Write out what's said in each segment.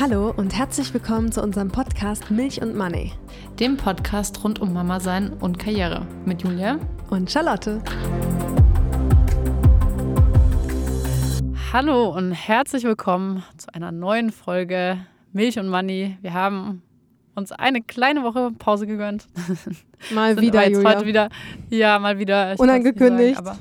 Hallo und herzlich willkommen zu unserem Podcast Milch und Money. Dem Podcast rund um Mama sein und Karriere mit Julia und Charlotte. Hallo und herzlich willkommen zu einer neuen Folge Milch und Money. Wir haben uns eine kleine Woche Pause gegönnt. Mal wieder, Julia. Heute wieder, ja, mal wieder. Unangekündigt. Sagen,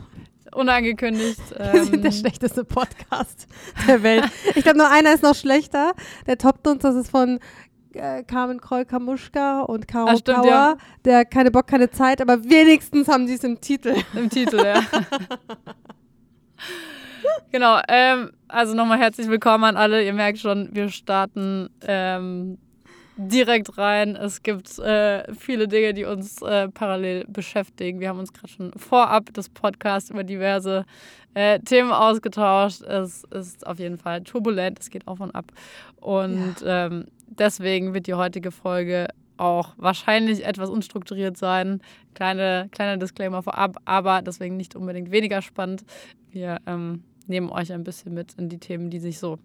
unangekündigt. Wir sind der ähm, schlechteste Podcast der Welt. ich glaube, nur einer ist noch schlechter. Der toppt uns, das ist von äh, Carmen Kroll-Kamuschka und Caro ah, stimmt, Power. Ja. Der keine Bock, keine Zeit, aber wenigstens haben sie es im Titel. Im Titel, ja. genau, ähm, also nochmal herzlich willkommen an alle. Ihr merkt schon, wir starten ähm, direkt rein. Es gibt äh, viele Dinge, die uns äh, parallel beschäftigen. Wir haben uns gerade schon vorab des Podcasts über diverse äh, Themen ausgetauscht. Es ist auf jeden Fall turbulent, es geht auf und ab. Und ja. ähm, deswegen wird die heutige Folge auch wahrscheinlich etwas unstrukturiert sein. Kleine, kleiner Disclaimer vorab, aber deswegen nicht unbedingt weniger spannend. Wir ähm, nehmen euch ein bisschen mit in die Themen, die sich so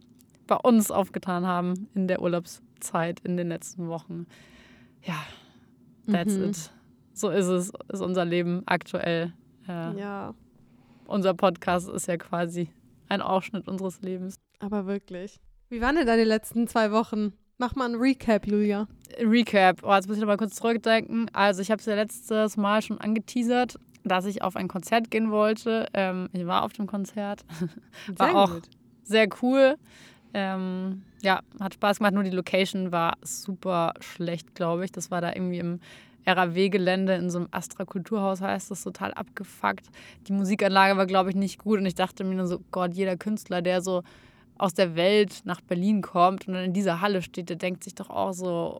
bei uns aufgetan haben in der Urlaubszeit in den letzten Wochen. Ja, that's mhm. it. So ist es, ist unser Leben aktuell. Äh, ja. Unser Podcast ist ja quasi ein Ausschnitt unseres Lebens. Aber wirklich. Wie waren denn deine letzten zwei Wochen? Mach mal ein Recap, Julia. Recap. Oh, jetzt muss ich noch mal kurz zurückdenken. Also, ich habe es ja letztes Mal schon angeteasert, dass ich auf ein Konzert gehen wollte. Ähm, ich war auf dem Konzert. War sehr auch gut. sehr cool. Ähm, ja, hat Spaß gemacht, nur die Location war super schlecht, glaube ich. Das war da irgendwie im RAW-Gelände in so einem Astra-Kulturhaus, heißt das, total abgefuckt. Die Musikanlage war, glaube ich, nicht gut und ich dachte mir nur so, Gott, jeder Künstler, der so aus der Welt nach Berlin kommt und dann in dieser Halle steht, der denkt sich doch auch so,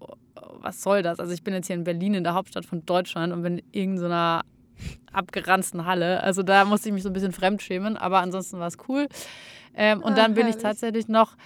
was soll das? Also ich bin jetzt hier in Berlin, in der Hauptstadt von Deutschland und bin in irgendeiner abgeranzten Halle. Also da musste ich mich so ein bisschen fremdschämen, aber ansonsten war es cool. Ähm, und ah, dann bin herrlich. ich tatsächlich noch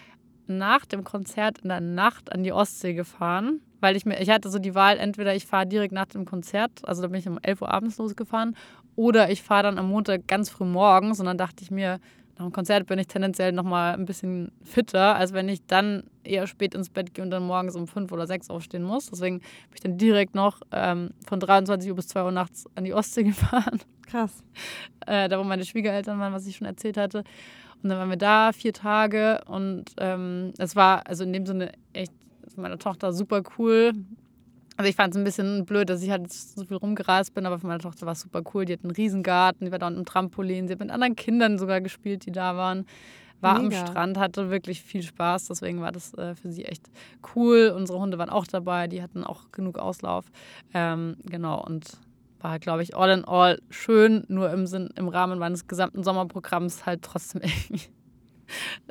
nach dem Konzert in der Nacht an die Ostsee gefahren, weil ich mir, ich hatte so die Wahl, entweder ich fahre direkt nach dem Konzert, also da bin ich um 11 Uhr abends losgefahren, oder ich fahre dann am Montag ganz früh morgens und dann dachte ich mir, nach dem Konzert bin ich tendenziell nochmal ein bisschen fitter, als wenn ich dann eher spät ins Bett gehe und dann morgens um 5 oder 6 aufstehen muss. Deswegen bin ich dann direkt noch ähm, von 23 Uhr bis 2 Uhr nachts an die Ostsee gefahren. Krass. Äh, da, wo meine Schwiegereltern waren, was ich schon erzählt hatte. Und dann waren wir da vier Tage und ähm, es war also in dem Sinne echt meine Tochter super cool. Also ich fand es ein bisschen blöd, dass ich halt so viel rumgereist bin, aber für meine Tochter war es super cool. Die hat einen Riesengarten, die war da unten im Trampolin, sie hat mit anderen Kindern sogar gespielt, die da waren. War Mega. am Strand, hatte wirklich viel Spaß, deswegen war das äh, für sie echt cool. Unsere Hunde waren auch dabei, die hatten auch genug Auslauf. Ähm, genau, und war, glaube ich, all in all schön, nur im, Sinn, im Rahmen meines gesamten Sommerprogramms halt trotzdem irgendwie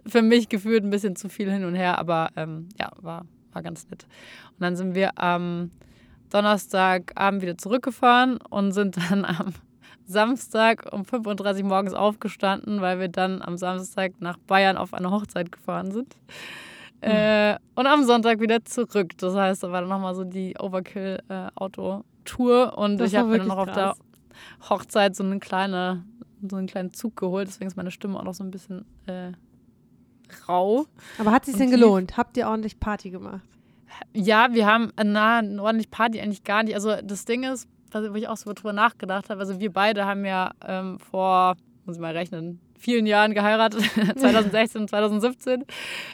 für mich gefühlt ein bisschen zu viel hin und her, aber ähm, ja, war, war ganz nett. Und dann sind wir am Donnerstagabend wieder zurückgefahren und sind dann am Samstag um 5.30 Uhr morgens aufgestanden, weil wir dann am Samstag nach Bayern auf eine Hochzeit gefahren sind. Mhm. Äh, und am Sonntag wieder zurück. Das heißt, da war dann nochmal so die Overkill-Auto- äh, Tour und das ich habe mir dann noch auf der Hochzeit so eine kleine, so einen kleinen Zug geholt, deswegen ist meine Stimme auch noch so ein bisschen äh, rau. Aber hat es sich denn gelohnt? Habt ihr ordentlich Party gemacht? Ja, wir haben, äh, na, ordentlich Party eigentlich gar nicht. Also das Ding ist, wo ich auch so drüber nachgedacht habe, also wir beide haben ja ähm, vor, muss ich mal rechnen, vielen Jahren geheiratet, 2016 und 2017.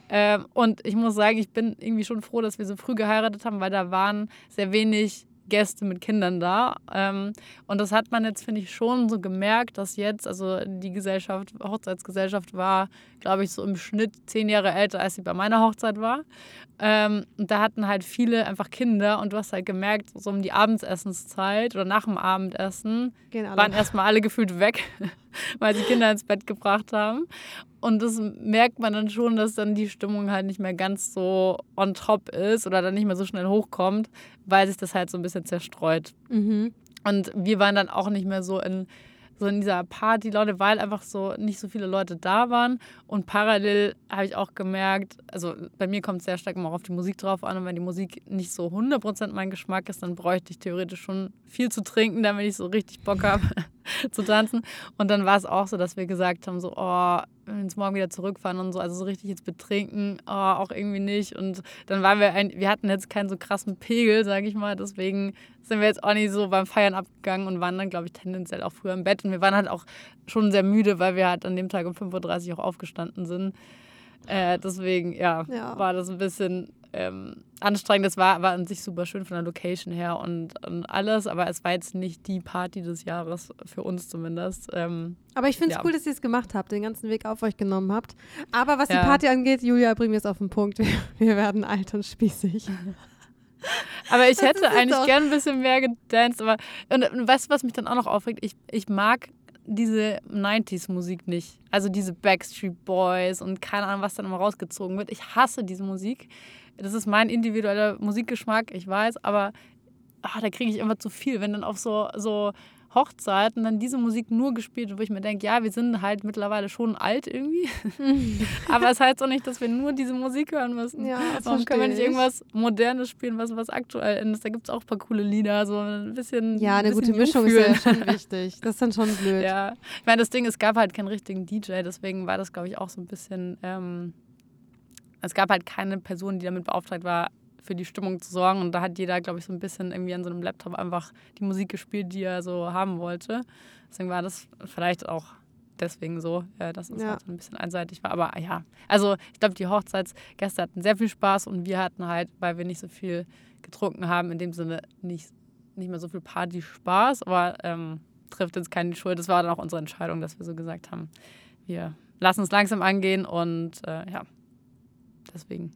Ähm, und ich muss sagen, ich bin irgendwie schon froh, dass wir so früh geheiratet haben, weil da waren sehr wenig Gäste mit Kindern da. Ähm, und das hat man jetzt, finde ich, schon so gemerkt, dass jetzt, also die Gesellschaft, Hochzeitsgesellschaft war, glaube ich, so im Schnitt zehn Jahre älter, als sie bei meiner Hochzeit war. Ähm, und da hatten halt viele einfach Kinder und du hast halt gemerkt, so um die Abendsessenszeit oder nach dem Abendessen waren erstmal alle gefühlt weg, weil sie Kinder ins Bett gebracht haben. Und das merkt man dann schon, dass dann die Stimmung halt nicht mehr ganz so on top ist oder dann nicht mehr so schnell hochkommt, weil sich das halt so ein bisschen zerstreut. Mhm. Und wir waren dann auch nicht mehr so in so in dieser Party-Laune, weil einfach so nicht so viele Leute da waren. Und parallel habe ich auch gemerkt, also bei mir kommt es sehr stark immer auch auf die Musik drauf an. Und wenn die Musik nicht so 100% mein Geschmack ist, dann bräuchte ich theoretisch schon viel zu trinken, damit ich so richtig Bock habe zu tanzen. Und dann war es auch so, dass wir gesagt haben, so, oh, wenn wir uns morgen wieder zurückfahren und so, also so richtig jetzt betrinken, oh, auch irgendwie nicht. Und dann waren wir, ein, wir hatten jetzt keinen so krassen Pegel, sage ich mal, deswegen sind wir jetzt auch nicht so beim Feiern abgegangen und waren dann, glaube ich, tendenziell auch früher im Bett. Und wir waren halt auch schon sehr müde, weil wir halt an dem Tag um 5.30 Uhr auch aufgestanden sind. Äh, deswegen, ja, ja, war das ein bisschen ähm, anstrengend. Das war aber an sich super schön von der Location her und, und alles, aber es war jetzt nicht die Party des Jahres, für uns zumindest. Ähm, aber ich finde es ja. cool, dass ihr es gemacht habt, den ganzen Weg auf euch genommen habt. Aber was ja. die Party angeht, Julia, bringen wir es auf den Punkt. Wir, wir werden alt und spießig. Aber ich hätte eigentlich gern ein bisschen mehr gedanced. Aber und, und weißt du, was mich dann auch noch aufregt? Ich, ich mag diese 90s-Musik nicht. Also diese Backstreet Boys und keine Ahnung, was dann immer rausgezogen wird. Ich hasse diese Musik. Das ist mein individueller Musikgeschmack, ich weiß, aber ach, da kriege ich immer zu viel, wenn dann auf so, so Hochzeiten dann diese Musik nur gespielt wird, wo ich mir denke, ja, wir sind halt mittlerweile schon alt irgendwie. Aber es heißt auch nicht, dass wir nur diese Musik hören müssen. Ja, das Warum können wir nicht irgendwas Modernes spielen, was, was aktuell ist? Da gibt es auch ein paar coole Lieder, so ein bisschen. Ja, eine bisschen gute Mischung ist ja schon wichtig. Das ist dann schon blöd. Ja, ich meine, das Ding, es gab halt keinen richtigen DJ, deswegen war das, glaube ich, auch so ein bisschen. Ähm, es gab halt keine Person, die damit beauftragt war, für die Stimmung zu sorgen. Und da hat jeder, glaube ich, so ein bisschen irgendwie an so einem Laptop einfach die Musik gespielt, die er so haben wollte. Deswegen war das vielleicht auch deswegen so, dass es ja. halt so ein bisschen einseitig war. Aber ja, also ich glaube, die Hochzeitsgäste hatten sehr viel Spaß und wir hatten halt, weil wir nicht so viel getrunken haben, in dem Sinne nicht, nicht mehr so viel Party-Spaß, aber ähm, trifft jetzt keine Schuld. Das war dann auch unsere Entscheidung, dass wir so gesagt haben, wir lassen es langsam angehen und äh, ja, deswegen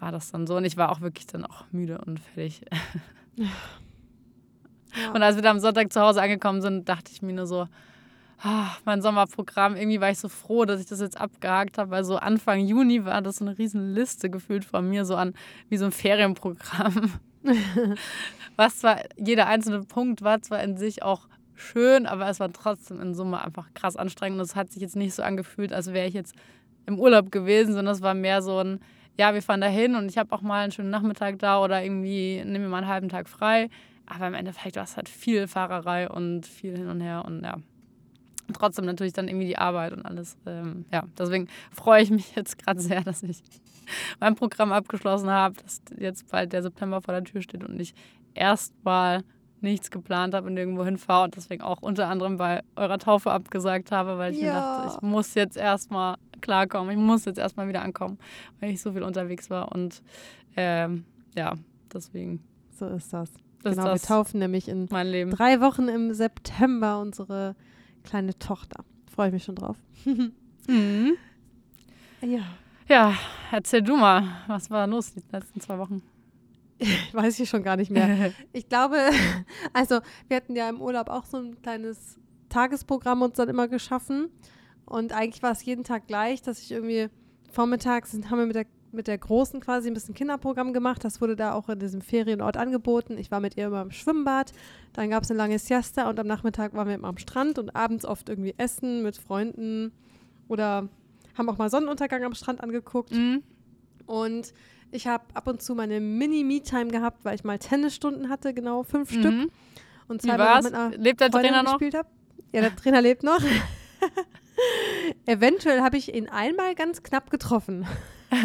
war das dann so. Und ich war auch wirklich dann auch müde und fertig. Ja. Und als wir dann am Sonntag zu Hause angekommen sind, dachte ich mir nur so, ah, mein Sommerprogramm, irgendwie war ich so froh, dass ich das jetzt abgehakt habe, weil so Anfang Juni war das so eine riesen Liste gefühlt von mir, so an wie so ein Ferienprogramm. Was zwar jeder einzelne Punkt war zwar in sich auch schön, aber es war trotzdem in Summe einfach krass anstrengend und es hat sich jetzt nicht so angefühlt, als wäre ich jetzt im Urlaub gewesen, sondern es war mehr so ein, ja, wir fahren da hin und ich habe auch mal einen schönen Nachmittag da oder irgendwie nehme mir mal einen halben Tag frei. Aber im Endeffekt war es halt viel Fahrerei und viel hin und her und ja. Trotzdem natürlich dann irgendwie die Arbeit und alles. Ähm, ja, deswegen freue ich mich jetzt gerade sehr, dass ich mein Programm abgeschlossen habe, dass jetzt bald der September vor der Tür steht und ich erstmal nichts geplant habe und irgendwo hinfahre und deswegen auch unter anderem bei eurer Taufe abgesagt habe, weil ich ja. mir dachte, ich muss jetzt erstmal klarkommen, ich muss jetzt erstmal wieder ankommen, weil ich so viel unterwegs war und ähm, ja, deswegen. So ist das. das genau, ist das wir taufen nämlich in drei Wochen im September unsere kleine Tochter. Freue ich mich schon drauf. mhm. Ja. Ja, erzähl du mal, was war los die letzten zwei Wochen? weiß ich schon gar nicht mehr. Ich glaube, also wir hatten ja im Urlaub auch so ein kleines Tagesprogramm uns dann immer geschaffen. Und eigentlich war es jeden Tag gleich, dass ich irgendwie vormittags haben wir mit der, mit der Großen quasi ein bisschen Kinderprogramm gemacht. Das wurde da auch in diesem Ferienort angeboten. Ich war mit ihr immer im Schwimmbad. Dann gab es eine lange Siesta und am Nachmittag waren wir immer am Strand und abends oft irgendwie essen mit Freunden oder haben auch mal Sonnenuntergang am Strand angeguckt. Mhm. Und ich habe ab und zu meine Mini-Me-Time gehabt, weil ich mal Tennisstunden hatte, genau fünf mhm. Stück. Und zweimal mit einer Lebt der Freundin Trainer noch? Gespielt hab. Ja, der Trainer lebt noch. Eventuell habe ich ihn einmal ganz knapp getroffen.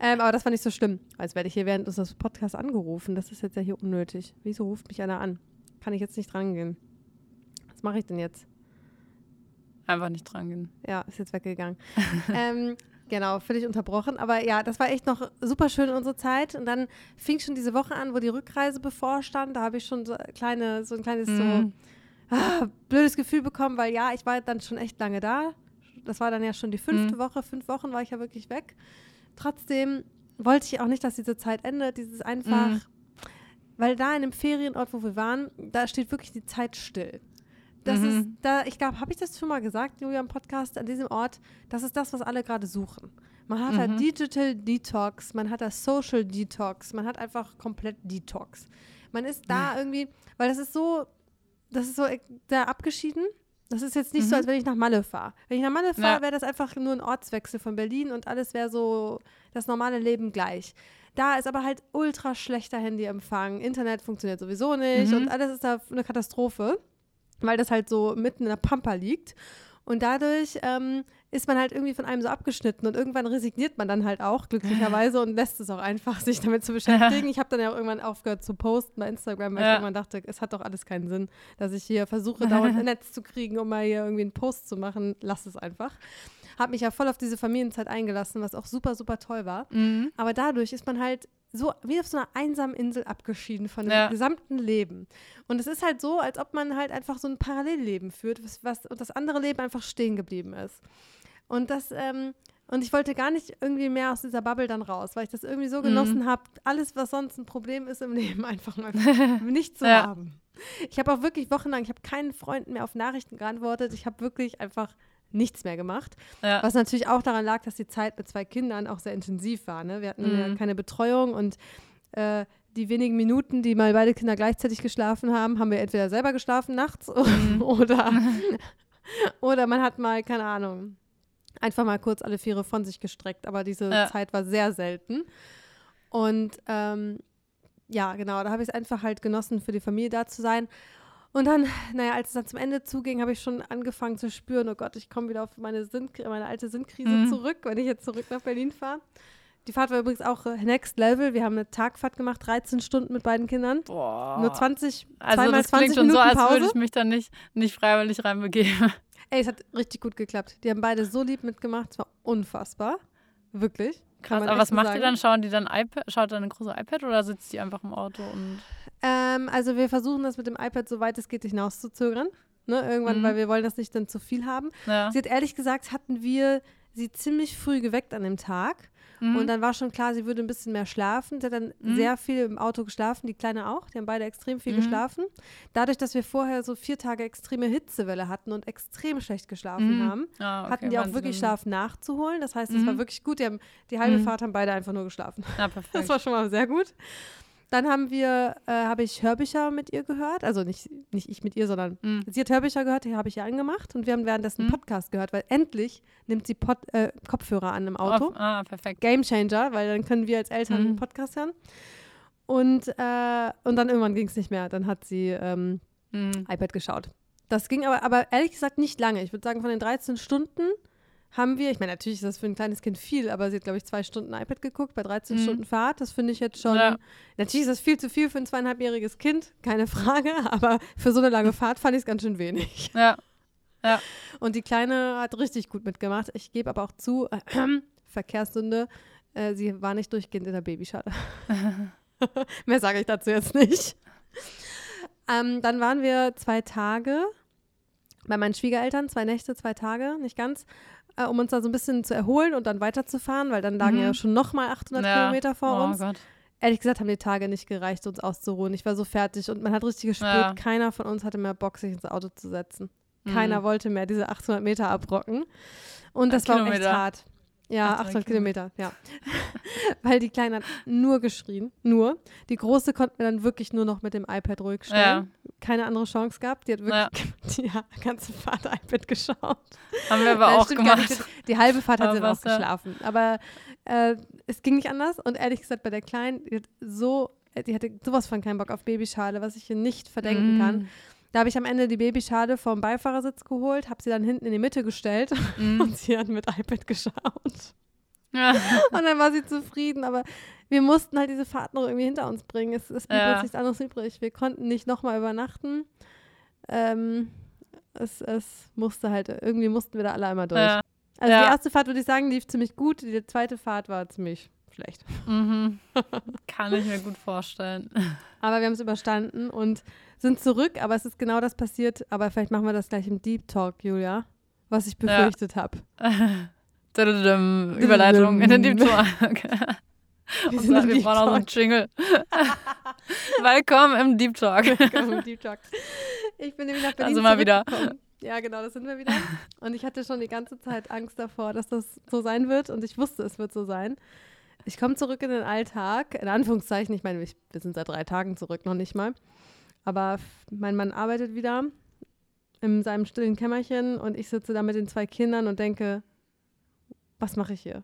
ähm, aber das war nicht so schlimm. Als werde ich hier während unseres Podcasts angerufen. Das ist jetzt ja hier unnötig. Wieso ruft mich einer an? Kann ich jetzt nicht drangehen. Was mache ich denn jetzt? Einfach nicht drangehen. Ja, ist jetzt weggegangen. ähm, Genau, völlig unterbrochen. Aber ja, das war echt noch super schön in unserer Zeit. Und dann fing schon diese Woche an, wo die Rückreise bevorstand. Da habe ich schon so, kleine, so ein kleines mhm. so ah, blödes Gefühl bekommen, weil ja, ich war dann schon echt lange da. Das war dann ja schon die fünfte mhm. Woche. Fünf Wochen war ich ja wirklich weg. Trotzdem wollte ich auch nicht, dass diese Zeit endet. Dieses einfach, mhm. weil da in dem Ferienort, wo wir waren, da steht wirklich die Zeit still. Das mhm. ist, da, ich glaube, habe ich das schon mal gesagt, Julia, im Podcast, an diesem Ort, das ist das, was alle gerade suchen. Man hat halt mhm. halt Digital Detox, man hat das Social Detox, man hat einfach komplett Detox. Man ist da irgendwie, weil das ist so, das ist so sehr abgeschieden. Das ist jetzt nicht mhm. so, als wenn ich nach Malle fahre. Wenn ich nach Malle fahre, ja. wäre das einfach nur ein Ortswechsel von Berlin und alles wäre so das normale Leben gleich. Da ist aber halt ultra schlechter Handyempfang. Internet funktioniert sowieso nicht mhm. und alles ist da eine Katastrophe, weil das halt so mitten in der Pampa liegt. Und dadurch ähm, ist man halt irgendwie von einem so abgeschnitten und irgendwann resigniert man dann halt auch, glücklicherweise, und lässt es auch einfach, sich damit zu beschäftigen. Ich habe dann ja auch irgendwann aufgehört zu posten bei Instagram, weil ja. ich irgendwann dachte, es hat doch alles keinen Sinn, dass ich hier versuche, dauernd ein Netz zu kriegen, um mal hier irgendwie einen Post zu machen. Lass es einfach habe mich ja voll auf diese Familienzeit eingelassen, was auch super, super toll war. Mhm. Aber dadurch ist man halt so wie auf so einer einsamen Insel abgeschieden von dem ja. gesamten Leben. Und es ist halt so, als ob man halt einfach so ein Parallelleben führt, was, was und das andere Leben einfach stehen geblieben ist. Und das, ähm, und ich wollte gar nicht irgendwie mehr aus dieser Bubble dann raus, weil ich das irgendwie so genossen mhm. habe, alles, was sonst ein Problem ist im Leben, einfach mal nicht zu ja. haben. Ich habe auch wirklich wochenlang, ich habe keinen Freunden mehr auf Nachrichten geantwortet. Ich habe wirklich einfach nichts mehr gemacht. Ja. Was natürlich auch daran lag, dass die Zeit mit zwei Kindern auch sehr intensiv war. Ne? Wir hatten mhm. ja keine Betreuung und äh, die wenigen Minuten, die mal beide Kinder gleichzeitig geschlafen haben, haben wir entweder selber geschlafen nachts mhm. oder, oder man hat mal, keine Ahnung, einfach mal kurz alle Viere von sich gestreckt. Aber diese ja. Zeit war sehr selten. Und ähm, ja, genau, da habe ich es einfach halt genossen, für die Familie da zu sein. Und dann, naja, als es dann zum Ende zuging, habe ich schon angefangen zu spüren, oh Gott, ich komme wieder auf meine, Sinn meine alte Sinnkrise mhm. zurück, wenn ich jetzt zurück nach Berlin fahre. Die Fahrt war übrigens auch äh, Next Level. Wir haben eine Tagfahrt gemacht, 13 Stunden mit beiden Kindern. Boah. Nur 20, also zweimal das 20 klingt Minuten schon so, als würde ich mich da nicht, nicht freiwillig reinbegeben. Ey, es hat richtig gut geklappt. Die haben beide so lieb mitgemacht. Es war unfassbar. Wirklich. Krass, aber was macht sagen. ihr dann? Schauen die dann iPad, schaut dann ein großes iPad oder sitzt die einfach im Auto und ähm, also wir versuchen das mit dem iPad so weit es geht hinauszuzögern. Ne, irgendwann, mhm. weil wir wollen das nicht dann zu viel haben. Ja. Sie hat ehrlich gesagt, hatten wir sie ziemlich früh geweckt an dem Tag. Mhm. Und dann war schon klar, sie würde ein bisschen mehr schlafen. Sie hat dann mhm. sehr viel im Auto geschlafen, die Kleine auch. Die haben beide extrem viel mhm. geschlafen. Dadurch, dass wir vorher so vier Tage extreme Hitzewelle hatten und extrem schlecht geschlafen mhm. haben, ah, okay, hatten die auch wirklich Schlaf nachzuholen. Das heißt, es war wirklich gut. Die, haben, die halbe Fahrt haben beide einfach nur geschlafen. Perfekt. Das war schon mal sehr gut. Dann haben wir, äh, habe ich Hörbücher mit ihr gehört. Also nicht, nicht ich mit ihr, sondern mm. sie hat Hörbücher gehört, die habe ich ihr angemacht. Und wir haben währenddessen mm. Podcast gehört, weil endlich nimmt sie Pod, äh, Kopfhörer an im Auto. Oh, ah, perfekt. Game Changer, weil dann können wir als Eltern mm. einen Podcast hören. Und, äh, und dann irgendwann ging es nicht mehr. Dann hat sie ähm, mm. iPad geschaut. Das ging aber, aber ehrlich gesagt nicht lange. Ich würde sagen, von den 13 Stunden haben wir, ich meine, natürlich ist das für ein kleines Kind viel, aber sie hat, glaube ich, zwei Stunden iPad geguckt bei 13 mhm. Stunden Fahrt. Das finde ich jetzt schon. Ja. Natürlich ist das viel zu viel für ein zweieinhalbjähriges Kind, keine Frage, aber für so eine lange Fahrt fand ich es ganz schön wenig. Ja. Ja. Und die Kleine hat richtig gut mitgemacht. Ich gebe aber auch zu, äh, Verkehrssünde, äh, sie war nicht durchgehend in der Babyschale. Mehr sage ich dazu jetzt nicht. Ähm, dann waren wir zwei Tage bei meinen Schwiegereltern, zwei Nächte, zwei Tage, nicht ganz äh, um uns da so ein bisschen zu erholen und dann weiterzufahren, weil dann lagen mhm. ja schon nochmal 800 ja. Kilometer vor oh uns. Gott. Ehrlich gesagt haben die Tage nicht gereicht, uns auszuruhen. Ich war so fertig und man hat richtig gespürt, ja. keiner von uns hatte mehr Bock, sich ins Auto zu setzen. Keiner mhm. wollte mehr diese 800 Meter abrocken. Und das war echt hart. Ja, 800 Kilometer, ja. Weil die Kleine hat nur geschrien, nur. Die Große konnten wir dann wirklich nur noch mit dem iPad ruhig stellen. Ja. Keine andere Chance gehabt. Die hat wirklich ja. die ganze Fahrt iPad geschaut. Haben wir aber ja, auch gemacht. Die, die, halbe Fahrt hat aber sie auch geschlafen. Aber äh, es ging nicht anders. Und ehrlich gesagt, bei der Kleinen, die hat so, die hatte sowas von keinen Bock auf Babyschale, was ich ihr nicht verdenken mm. kann. Da habe ich am Ende die Babyschale vom Beifahrersitz geholt, habe sie dann hinten in die Mitte gestellt mm. und sie hat mit iPad geschaut. Ja. Und dann war sie zufrieden, aber wir mussten halt diese Fahrt noch irgendwie hinter uns bringen. Es, es blieb ja. uns nichts anderes übrig. Wir konnten nicht nochmal übernachten. Ähm, es, es musste halt, irgendwie mussten wir da alle einmal durch. Ja. Also ja. die erste Fahrt, würde ich sagen, lief ziemlich gut. Die zweite Fahrt war ziemlich schlecht. Mhm. Kann ich mir gut vorstellen. Aber wir haben es überstanden und sind zurück, aber es ist genau das passiert. Aber vielleicht machen wir das gleich im Deep Talk, Julia, was ich befürchtet ja. habe. Überleitung in den Deep Talk. Wir, und wir brauchen auch so einen Jingle. Willkommen im Deep Talk. Willkommen im Deep Talk. Ich bin nämlich nach Berlin Also mal wieder. Ja, genau, das sind wir wieder. Und ich hatte schon die ganze Zeit Angst davor, dass das so sein wird. Und ich wusste, es wird so sein. Ich komme zurück in den Alltag, in Anführungszeichen. Ich meine, wir sind seit drei Tagen zurück, noch nicht mal. Aber mein Mann arbeitet wieder in seinem stillen Kämmerchen und ich sitze da mit den zwei Kindern und denke, was mache ich hier?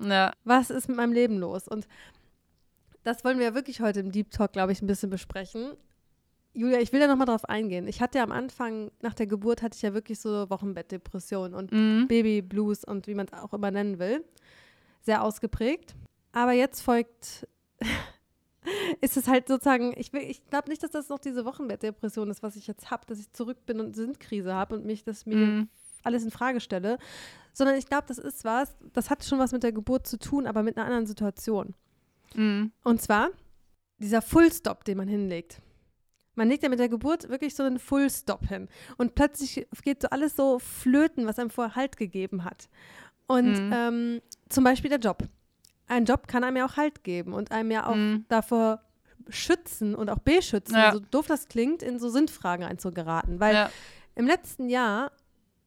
Ja. Was ist mit meinem Leben los? Und das wollen wir ja wirklich heute im Deep Talk, glaube ich, ein bisschen besprechen. Julia, ich will da nochmal drauf eingehen. Ich hatte ja am Anfang, nach der Geburt, hatte ich ja wirklich so Wochenbettdepression und Mhm. Babyblues und wie man es auch immer nennen will. Sehr ausgeprägt. Aber jetzt folgt, ist es halt sozusagen, ich, will- ich glaube nicht, dass das noch diese Wochenbettdepression ist, was ich jetzt habe, dass ich zurück bin und Sinnkrise habe und mich das mir Mhm. alles in Frage stelle, sondern ich glaube, das ist was, das hat schon was mit der Geburt zu tun, aber mit einer anderen Situation. Mhm. Und zwar dieser Fullstop, den man hinlegt. Man legt ja mit der Geburt wirklich so einen Fullstop hin. Und plötzlich geht so alles so flöten, was einem vorher Halt gegeben hat. Und Mhm. ähm, zum Beispiel der Job. Ein Job kann einem ja auch Halt geben und einem ja auch Mhm. davor schützen und auch beschützen, Ja. so doof das klingt, in so Sinnfragen einzugeraten. Weil Ja. im letzten Jahr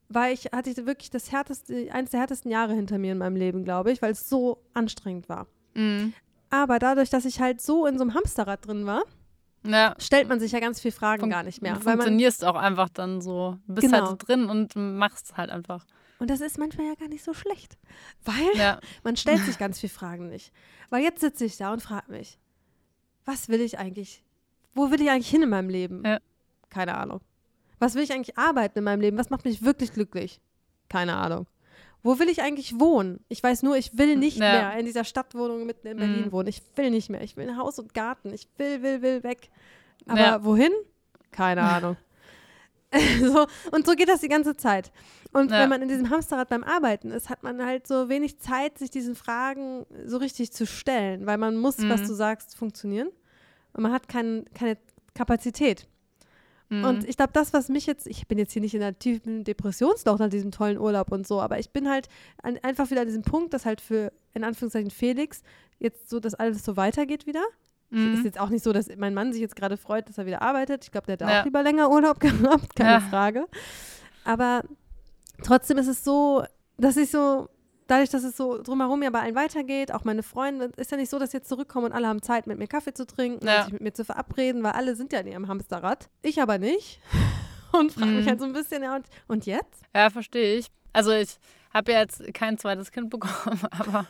war ich, hatte ich wirklich das härteste, eines der härtesten Jahre hinter mir in meinem Leben, glaube ich, weil es so anstrengend war. Mhm. Aber dadurch, dass ich halt so in so einem Hamsterrad drin war, Ja. stellt man sich ja ganz viele Fragen Fun- gar nicht mehr. Du Weil man, funktionierst auch einfach dann so. Du bist Genau. halt so drin und machst halt einfach. Und das ist manchmal ja gar nicht so schlecht. Weil Ja. man stellt sich ganz viele Fragen nicht. Weil jetzt sitze ich da und frage mich, was will ich eigentlich? Wo will ich eigentlich hin in meinem Leben? Ja. Keine Ahnung. Was will ich eigentlich arbeiten in meinem Leben? Was macht mich wirklich glücklich? Keine Ahnung. Wo will ich eigentlich wohnen? Ich weiß nur, ich will nicht Ja. mehr in dieser Stadtwohnung mitten in Berlin Mhm. wohnen. Ich will nicht mehr. Ich will ein Haus und Garten. Ich will, will, will weg. Aber wohin? Keine Ahnung. so, und so geht das die ganze Zeit. Und Ja. wenn man in diesem Hamsterrad beim Arbeiten ist, hat man halt so wenig Zeit, sich diesen Fragen so richtig zu stellen, weil man muss, was Mhm. du sagst, funktionieren. Und man hat kein, keine Kapazität. Mhm. Und ich glaube, das, was mich jetzt, ich bin jetzt hier nicht in einer tiefen Depressionsloch nach diesem tollen Urlaub und so, aber ich bin halt an, einfach wieder an diesem Punkt, dass halt für, in Anführungszeichen, Felix jetzt so, dass alles so weitergeht wieder. Mhm. Ist jetzt auch nicht so, dass mein Mann sich jetzt gerade freut, dass er wieder arbeitet. Ich glaube, der hätte Ja. auch lieber länger Urlaub gehabt, keine Ja. Frage. Aber trotzdem ist es so, dass ich so, dadurch, dass es so drumherum ja bei allen weitergeht, auch meine Freunde, ist ja nicht so, dass sie jetzt zurückkommen und alle haben Zeit, mit mir Kaffee zu trinken Ja. und sich mit mir zu verabreden, weil alle sind ja in ihrem Hamsterrad. Ich aber nicht. Und frage mich Mhm. halt so ein bisschen, ja, und, und jetzt? Ja, verstehe ich. Also ich habe ja jetzt kein zweites Kind bekommen, aber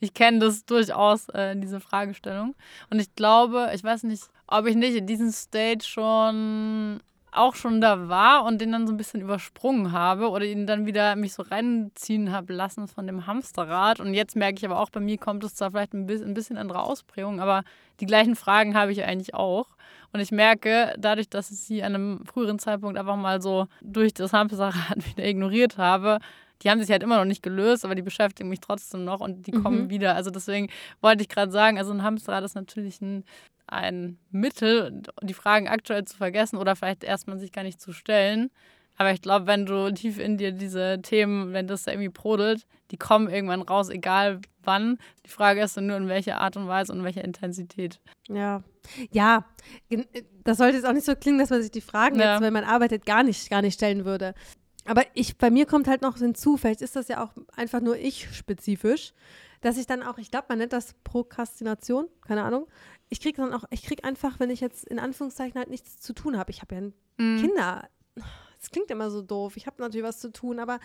ich kenne das durchaus, äh, diese Fragestellung. Und ich glaube, ich weiß nicht, ob ich nicht in diesem State schon auch schon da war und den dann so ein bisschen übersprungen habe oder ihn dann wieder mich so reinziehen habe lassen von dem Hamsterrad. Und jetzt merke ich aber auch, bei mir kommt es zwar vielleicht ein bisschen, ein bisschen andere Ausprägung, aber die gleichen Fragen habe ich eigentlich auch. Und ich merke, dadurch, dass ich sie an einem früheren Zeitpunkt einfach mal so durch das Hamsterrad wieder ignoriert habe, die haben sich halt immer noch nicht gelöst, aber die beschäftigen mich trotzdem noch und die kommen Mhm. wieder. Also deswegen wollte ich gerade sagen, also ein Hamsterrad ist natürlich ein, ein Mittel, die Fragen aktuell zu vergessen oder vielleicht erstmal sich gar nicht zu stellen. Aber ich glaube, wenn du tief in dir diese Themen, wenn das da irgendwie brodelt, die kommen irgendwann raus, egal wann. Die Frage ist dann nur, in welcher Art und Weise und in welcher Intensität. Ja. Ja, gen- das sollte jetzt auch nicht so klingen, dass man sich die Fragen Ja. jetzt, wenn man arbeitet, gar nicht, gar nicht stellen würde. Aber ich, bei mir kommt halt noch hinzu, vielleicht ist das ja auch einfach nur ich spezifisch, dass ich dann auch, ich glaube, man nennt das Prokrastination, keine Ahnung. Ich kriege dann auch, ich kriege einfach, wenn ich jetzt in Anführungszeichen halt nichts zu tun habe, ich habe ja Mhm. Kinder, das klingt immer so doof, ich habe natürlich was zu tun, aber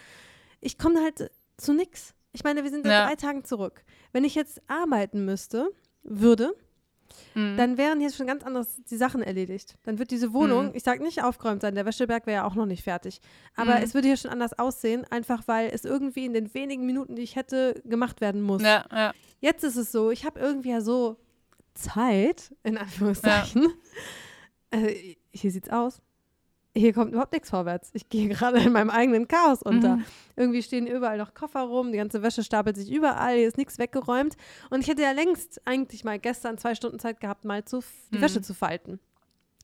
ich komme halt zu nichts. Ich meine, wir sind in Ja. drei Tagen zurück. Wenn ich jetzt arbeiten müsste, würde, Mhm. dann wären hier schon ganz anders die Sachen erledigt. Dann wird diese Wohnung, Mhm. ich sage nicht aufgeräumt sein, der Wäscheberg wäre ja auch noch nicht fertig. Aber Mhm. es würde hier schon anders aussehen, einfach weil es irgendwie in den wenigen Minuten, die ich hätte, gemacht werden muss. ja, ja. Jetzt ist es so, ich habe irgendwie ja so Zeit, in Anführungszeichen. Äh, hier sieht's aus. Hier kommt überhaupt nichts vorwärts. Ich gehe gerade in meinem eigenen Chaos unter. Mhm. Irgendwie stehen überall noch Koffer rum, die ganze Wäsche stapelt sich überall, hier ist nichts weggeräumt. Und ich hätte ja längst eigentlich mal gestern zwei Stunden Zeit gehabt, mal zu, die Mhm. Wäsche zu falten.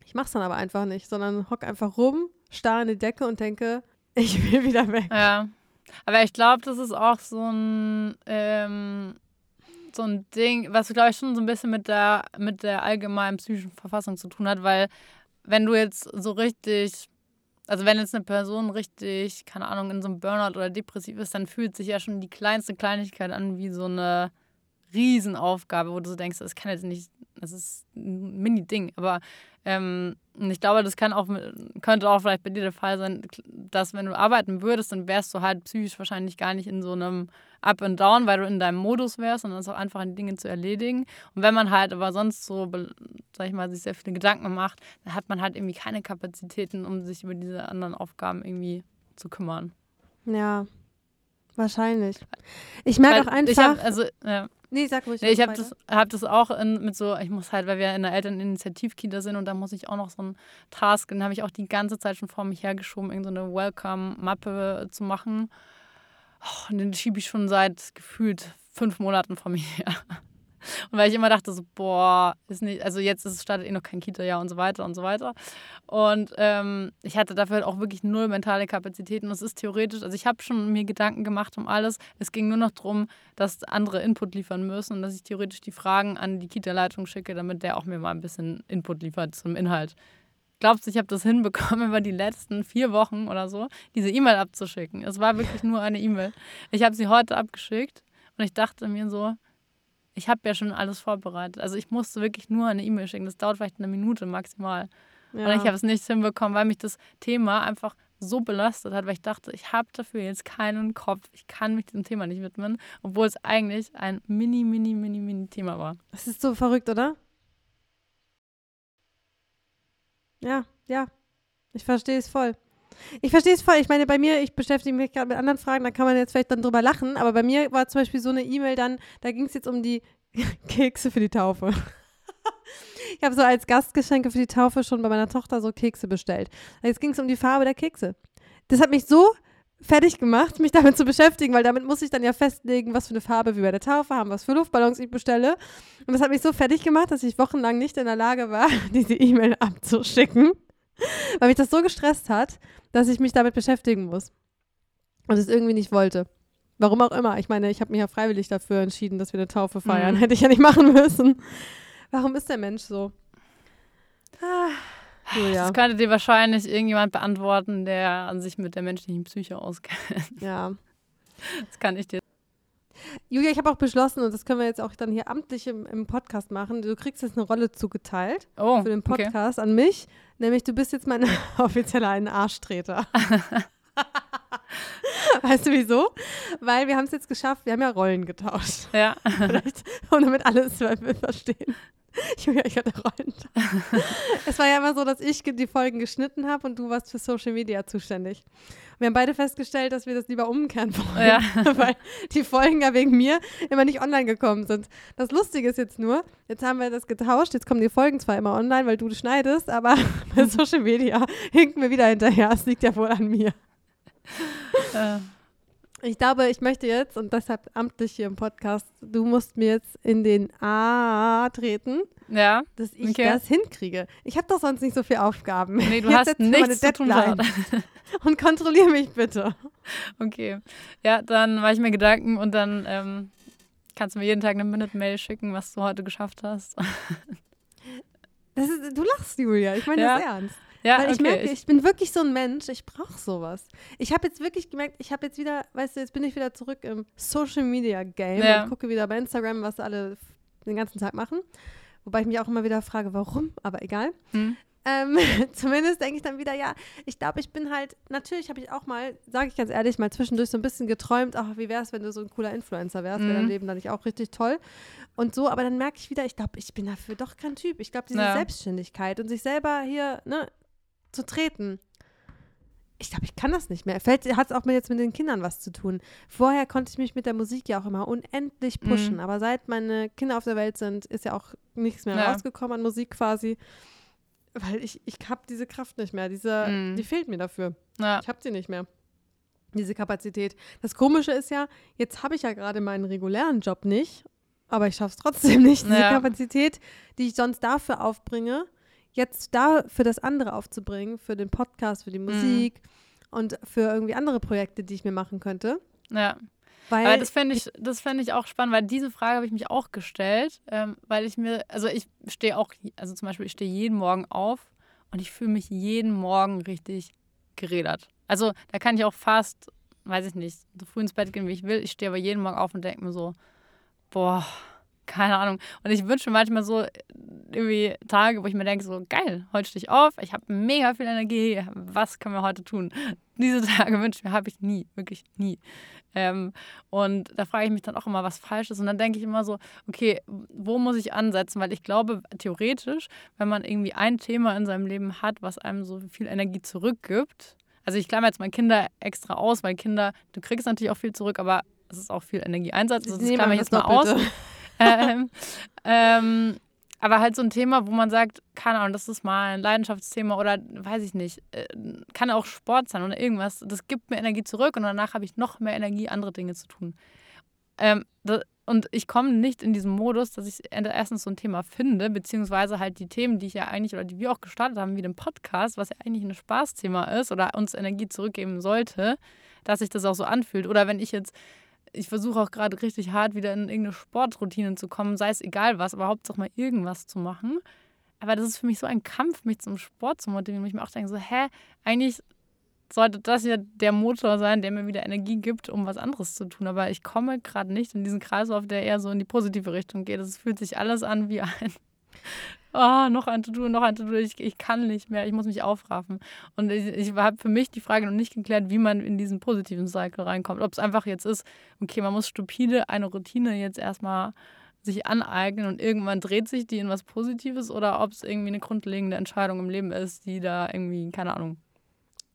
Ich mach's dann aber einfach nicht, sondern hock einfach rum, starr in die Decke und denke, ich will wieder weg. Ja. Aber ich glaube, das ist auch so ein, ähm, so ein Ding, was, glaube ich, schon so ein bisschen mit der, mit der allgemeinen psychischen Verfassung zu tun hat, weil wenn du jetzt so richtig, also wenn jetzt eine Person richtig, keine Ahnung, in so einem Burnout oder depressiv ist, dann fühlt sich ja schon die kleinste Kleinigkeit an wie so eine Riesenaufgabe, wo du so denkst, das kann jetzt nicht, das ist ein Mini-Ding. Aber ähm, ich glaube, das kann auch, könnte auch vielleicht bei dir der Fall sein, dass wenn du arbeiten würdest, dann wärst du halt psychisch wahrscheinlich gar nicht in so einem Up and Down, weil du in deinem Modus wärst und dann ist auch einfach die Dinge zu erledigen. Und wenn man halt aber sonst so, sag ich mal, sich sehr viele Gedanken macht, dann hat man halt irgendwie keine Kapazitäten, um sich über diese anderen Aufgaben irgendwie zu kümmern. Ja, wahrscheinlich. Ich merke auch einfach. Ich hab, also, ja. Nee, sag ruhig. Nee, ich habe das, hab das auch in, mit so, ich muss halt, weil wir in der Elterninitiativkita sind und da muss ich auch noch so einen Task, den habe ich auch die ganze Zeit schon vor mich hergeschoben, irgendeine so Welcome-Mappe zu machen. Oh, und den schiebe ich schon seit gefühlt fünf Monaten vor mir her. Und weil ich immer dachte, so, boah, ist nicht, also jetzt ist, startet eh noch kein Kita-Jahr und so weiter und so weiter. Und ähm, ich hatte dafür halt auch wirklich null mentale Kapazitäten. Und es ist theoretisch, also ich habe schon mir Gedanken gemacht um alles. Es ging nur noch darum, dass andere Input liefern müssen und dass ich theoretisch die Fragen an die Kita-Leitung schicke, damit der auch mir mal ein bisschen Input liefert zum Inhalt. Glaubst du, ich habe das hinbekommen, über die letzten vier Wochen oder so, diese E-Mail abzuschicken? Es war wirklich nur eine E-Mail. Ich habe sie heute abgeschickt und ich dachte mir so, ich habe ja schon alles vorbereitet. Also ich musste wirklich nur eine E-Mail schicken. Das dauert vielleicht eine Minute maximal. Ja. Und ich habe es nicht hinbekommen, weil mich das Thema einfach so belastet hat, weil ich dachte, ich habe dafür jetzt keinen Kopf. Ich kann mich diesem Thema nicht widmen, obwohl es eigentlich ein mini, mini, mini, mini Thema war. Das ist so verrückt, oder? Ja, ja. Ich verstehe es voll. Ich verstehe es voll. Ich meine, bei mir, ich beschäftige mich gerade mit anderen Fragen, da kann man jetzt vielleicht dann drüber lachen, aber bei mir war zum Beispiel so eine E-Mail dann, da ging es jetzt um die Kekse für die Taufe. ich habe so als Gastgeschenke für die Taufe schon bei meiner Tochter so Kekse bestellt. Jetzt ging es um die Farbe der Kekse. Das hat mich so fertig gemacht, mich damit zu beschäftigen, weil damit muss ich dann ja festlegen, was für eine Farbe wir bei der Taufe haben, was für Luftballons ich bestelle. Und das hat mich so fertig gemacht, dass ich wochenlang nicht in der Lage war, diese E-Mail abzuschicken. weil mich das so gestresst hat, dass ich mich damit beschäftigen muss. Und es irgendwie nicht wollte. Warum auch immer. Ich meine, ich habe mich ja freiwillig dafür entschieden, dass wir eine Taufe feiern. Mhm. Hätte ich ja nicht machen müssen. Warum ist der Mensch so? Ah, Julia. Das könnte dir wahrscheinlich irgendjemand beantworten, der an sich mit der menschlichen Psyche auskennt. Ja. Das kann ich dir Julia, ich habe auch beschlossen, und das können wir jetzt auch dann hier amtlich im, im Podcast machen, du kriegst jetzt eine Rolle zugeteilt oh, für den Podcast okay. an mich, nämlich du bist jetzt mein offizieller ein Arschtreter. weißt du wieso? Weil wir haben es jetzt geschafft, wir haben ja Rollen getauscht. Ja. Vielleicht, um damit alle es verstehen. Julia, ich hatte Rollen. es war ja immer so, dass ich die Folgen geschnitten habe und du warst für Social Media zuständig. Wir haben beide festgestellt, dass wir das lieber umkehren wollen, ja. weil die Folgen ja wegen mir immer nicht online gekommen sind. Das Lustige ist jetzt nur, jetzt haben wir das getauscht, jetzt kommen die Folgen zwar immer online, weil du schneidest, aber bei Social Media hinken wir wieder hinterher. Es liegt ja wohl an mir. Ja. Ich glaube, ich möchte jetzt, und deshalb amtlich hier im Podcast, du musst mir jetzt in den A treten, ja, dass ich okay. das hinkriege. Ich habe doch sonst nicht so viele Aufgaben. Nee, du jetzt hast nichts zu tun. und kontrolliere mich bitte. Okay. Ja, dann mache ich mir Gedanken und dann ähm, kannst du mir jeden Tag eine Minute-Mail schicken, was du heute geschafft hast. Ist, du lachst, Julia. Ich meine ja. das ernst. Ja, Weil ich okay. merke, ich bin wirklich so ein Mensch, ich brauche sowas. Ich habe jetzt wirklich gemerkt, ich habe jetzt wieder, weißt du, jetzt bin ich wieder zurück im Social Media Game ja. und gucke wieder bei Instagram, was alle den ganzen Tag machen. Wobei ich mich auch immer wieder frage, warum, aber egal. Hm. Ähm, zumindest denke ich dann wieder, ja, ich glaube, ich bin halt, natürlich habe ich auch mal, sage ich ganz ehrlich, mal zwischendurch so ein bisschen geträumt, ach, wie wäre es, wenn du so ein cooler Influencer wärst, mhm. wäre dein Leben dann nicht auch richtig toll. Und so, aber dann merke ich wieder, ich glaube, ich bin dafür doch kein Typ. Ich glaube, diese ja. Selbstständigkeit und sich selber hier, ne, zu treten. Ich glaube, ich kann das nicht mehr. Hat es auch mit jetzt mit den Kindern was zu tun. Vorher konnte ich mich mit der Musik ja auch immer unendlich mhm. pushen. Mhm. Aber seit meine Kinder auf der Welt sind, ist ja auch nichts mehr ja. rausgekommen an Musik quasi. Weil ich, ich habe diese Kraft nicht mehr. Diese, mhm. Die fehlt mir dafür. Ja. Ich habe sie nicht mehr. Diese Kapazität. Das Komische ist ja, jetzt habe ich ja gerade meinen regulären Job nicht, aber ich schaffe es trotzdem nicht, diese ja. Kapazität, die ich sonst dafür aufbringe, jetzt da für das andere aufzubringen, für den Podcast, für die mhm. Musik mhm. und für irgendwie andere Projekte, die ich mir machen könnte. Ja. Weil Aber das fände ich, das fänd ich auch spannend, weil diese Frage habe ich mich auch gestellt, ähm, weil ich mir, also ich stehe auch, also zum Beispiel, ich stehe jeden Morgen auf und ich fühle mich jeden Morgen richtig gerädert. Also da kann ich auch fast, weiß ich nicht, so früh ins Bett gehen, wie ich will. Ich stehe aber jeden Morgen auf und denke mir so, boah, keine Ahnung. Und ich wünsche mir manchmal so irgendwie Tage, wo ich mir denke, so geil, heute stehe ich auf, ich habe mega viel Energie, was können wir heute tun? Diese Tage wünsche ich mir, habe ich nie, wirklich nie. Ähm, und da frage ich mich dann auch immer, was falsch ist. Und dann denke ich immer so, okay, wo muss ich ansetzen? Weil ich glaube, theoretisch, wenn man irgendwie ein Thema in seinem Leben hat, was einem so viel Energie zurückgibt, also ich klammer jetzt mal Kinder extra aus, weil Kinder, du kriegst natürlich auch viel zurück, aber es ist auch viel Energieeinsatz. Also das klammer ich jetzt mal aus. Ähm, ähm, aber halt so ein Thema, wo man sagt, keine Ahnung, das ist mal ein Leidenschaftsthema oder weiß ich nicht, äh, kann auch Sport sein oder irgendwas. Das gibt mir Energie zurück und danach habe ich noch mehr Energie, andere Dinge zu tun. Ähm, das, und ich komme nicht in diesen Modus, dass ich erstens so ein Thema finde, beziehungsweise halt die Themen, die ich ja eigentlich oder die wir auch gestartet haben, wie den Podcast, was ja eigentlich ein Spaßthema ist oder uns Energie zurückgeben sollte, dass sich das auch so anfühlt. Oder wenn ich jetzt ich versuche auch gerade richtig hart wieder in irgendeine Sportroutine zu kommen, sei es egal was, aber Hauptsache mal irgendwas zu machen. Aber das ist für mich so ein Kampf, mich zum Sport zu motivieren. Ich mir auch denke, so, hä, eigentlich sollte das ja der Motor sein, der mir wieder Energie gibt, um was anderes zu tun. Aber ich komme gerade nicht in diesen Kreislauf, der eher so in die positive Richtung geht. Es fühlt sich alles an wie ein oh, noch ein To-Do, noch ein To-Do, ich, ich kann nicht mehr, ich muss mich aufraffen. Und ich, ich habe für mich die Frage noch nicht geklärt, wie man in diesen positiven Cycle reinkommt. Ob es einfach jetzt ist, okay, man muss stupide eine Routine jetzt erstmal sich aneignen und irgendwann dreht sich die in was Positives oder ob es irgendwie eine grundlegende Entscheidung im Leben ist, die da irgendwie, keine Ahnung,